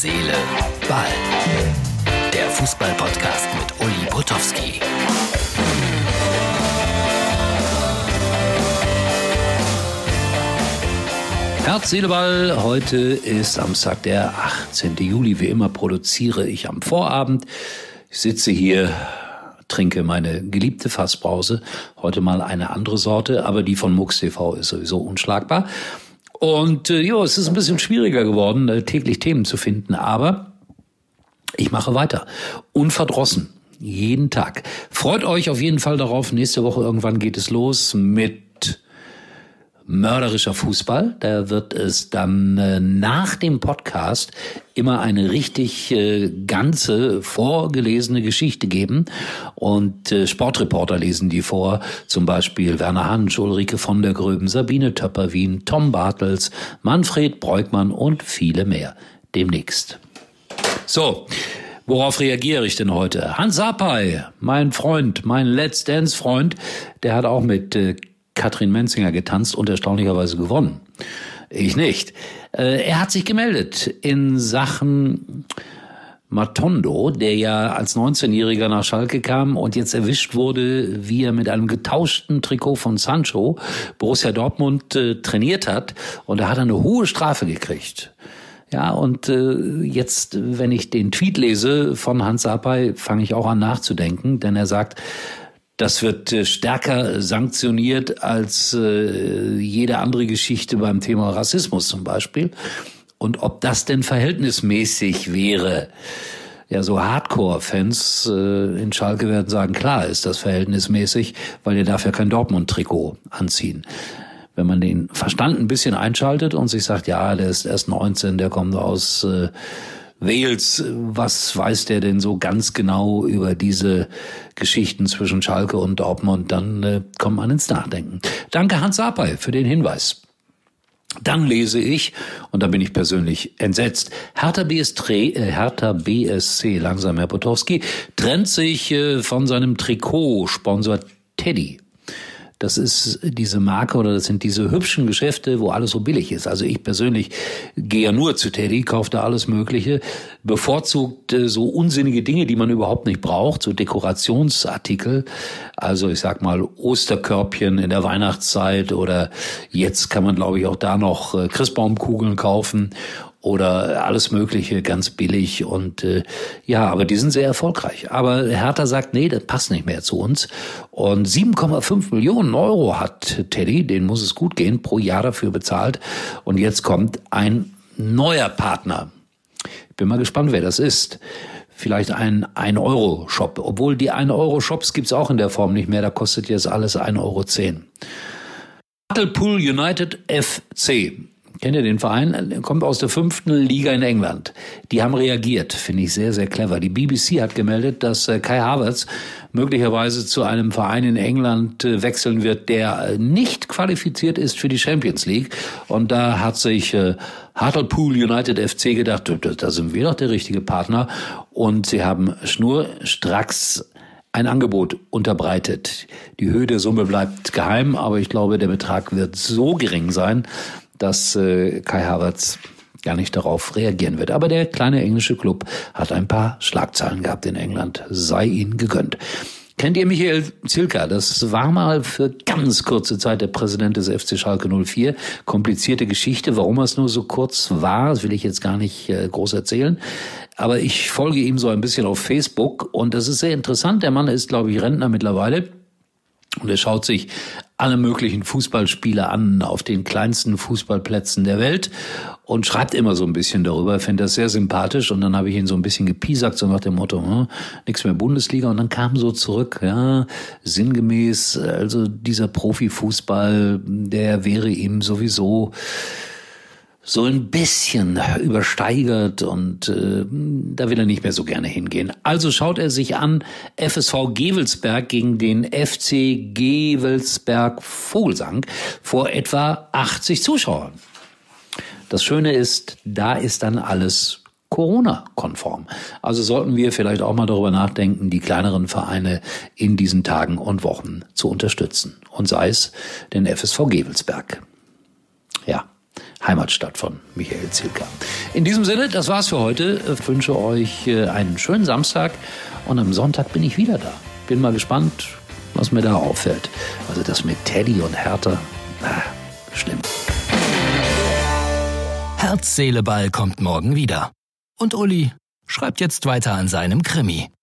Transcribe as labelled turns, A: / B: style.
A: Seele, Ball. Der Fußball-Podcast mit Uli Potowski. Herz, Seele, Ball. Heute ist Samstag, der 18. Juli. Wie immer produziere ich am Vorabend. Ich sitze hier trinke meine geliebte Fassbrause. Heute mal eine andere Sorte, aber die von Mux TV ist sowieso unschlagbar. Und äh, ja, es ist ein bisschen schwieriger geworden, äh, täglich Themen zu finden, aber ich mache weiter. Unverdrossen. Jeden Tag. Freut euch auf jeden Fall darauf. Nächste Woche irgendwann geht es los mit mörderischer Fußball. Da wird es dann äh, nach dem Podcast immer eine richtig äh, ganze vorgelesene Geschichte geben. Und äh, Sportreporter lesen die vor. Zum Beispiel Werner Hansch, Ulrike von der Gröben, Sabine Töpperwien, Tom Bartels, Manfred Breukmann und viele mehr. Demnächst. So. Worauf reagiere ich denn heute? Hans Sapai, mein Freund, mein Let's Dance Freund, der hat auch mit äh, Katrin Menzinger getanzt und erstaunlicherweise gewonnen. Ich nicht. Äh, er hat sich gemeldet in Sachen Matondo, der ja als 19-Jähriger nach Schalke kam und jetzt erwischt wurde, wie er mit einem getauschten Trikot von Sancho Borussia Dortmund äh, trainiert hat. Und er hat eine hohe Strafe gekriegt. Ja, und äh, jetzt, wenn ich den Tweet lese von Hans Sapai, fange ich auch an nachzudenken, denn er sagt, das wird äh, stärker sanktioniert als äh, jede andere Geschichte beim Thema Rassismus zum Beispiel. Und ob das denn verhältnismäßig wäre, ja, so Hardcore-Fans äh, in Schalke werden sagen, klar ist das verhältnismäßig, weil ihr darf ja kein Dortmund-Trikot anziehen. Wenn man den Verstand ein bisschen einschaltet und sich sagt, ja, der ist erst 19, der kommt aus äh, Wales, was weiß der denn so ganz genau über diese Geschichten zwischen Schalke und Dortmund? Dann äh, kommt man ins Nachdenken. Danke Hans Apay für den Hinweis. Dann lese ich, und da bin ich persönlich entsetzt, Hertha, BSC, äh, Hertha BSC, langsam Herr Potowski, trennt sich äh, von seinem Trikotsponsor Teddy. Das ist diese Marke oder das sind diese hübschen Geschäfte, wo alles so billig ist. Also ich persönlich gehe ja nur zu Teddy, kaufe da alles Mögliche, bevorzugt äh, so unsinnige Dinge, die man überhaupt nicht braucht, so Dekorationsartikel. Also ich sag mal Osterkörbchen in der Weihnachtszeit oder jetzt kann man glaube ich auch da noch äh, Christbaumkugeln kaufen oder alles Mögliche ganz billig und äh, ja, aber die sind sehr erfolgreich. Aber Hertha sagt, nee, das passt nicht mehr zu uns. Und 7,5 Millionen Euro hat Teddy, den muss es gut gehen, pro Jahr dafür bezahlt. Und jetzt kommt ein neuer Partner. Ich bin mal gespannt, wer das ist vielleicht ein 1-Euro-Shop. Obwohl die 1-Euro-Shops gibt's auch in der Form nicht mehr, da kostet jetzt alles 1,10 Euro. Hartlepool United FC Kennt ihr den Verein? Kommt aus der fünften Liga in England. Die haben reagiert, finde ich sehr, sehr clever. Die BBC hat gemeldet, dass äh, Kai Havertz möglicherweise zu einem Verein in England äh, wechseln wird, der äh, nicht qualifiziert ist für die Champions League. Und da hat sich Hartlepool United FC gedacht, da sind wir doch der richtige Partner. Und sie haben schnurstracks ein Angebot unterbreitet. Die Höhe der Summe bleibt geheim, aber ich glaube, der Betrag wird so gering sein, dass äh, Kai Havertz gar nicht darauf reagieren wird. Aber der kleine englische Club hat ein paar Schlagzeilen gehabt in England. Sei ihnen gegönnt. Kennt ihr Michael Zilka? Das war mal für ganz kurze Zeit der Präsident des FC Schalke 04. Komplizierte Geschichte. Warum es nur so kurz war, das will ich jetzt gar nicht äh, groß erzählen. Aber ich folge ihm so ein bisschen auf Facebook und das ist sehr interessant. Der Mann ist, glaube ich, Rentner mittlerweile. Und er schaut sich alle möglichen Fußballspiele an auf den kleinsten Fußballplätzen der Welt und schreibt immer so ein bisschen darüber. Ich finde das sehr sympathisch und dann habe ich ihn so ein bisschen gepiesackt, so nach dem Motto, hm, nichts mehr Bundesliga und dann kam so zurück, ja, sinngemäß, also dieser Profifußball, der wäre ihm sowieso so ein bisschen übersteigert und äh, da will er nicht mehr so gerne hingehen. Also schaut er sich an FSV Gewelsberg gegen den FC Gewelsberg Vogelsang vor etwa 80 Zuschauern. Das Schöne ist, da ist dann alles Corona-konform. Also sollten wir vielleicht auch mal darüber nachdenken, die kleineren Vereine in diesen Tagen und Wochen zu unterstützen. Und sei es den FSV Gewelsberg. Heimatstadt von Michael Zielka. In diesem Sinne, das war's für heute. Ich wünsche euch äh, einen schönen Samstag und am Sonntag bin ich wieder da. Bin mal gespannt, was mir da auffällt. Also das mit Teddy und Hertha, na, schlimm.
B: Herz, Seele, Ball kommt morgen wieder. Und Uli schreibt jetzt weiter an seinem Krimi.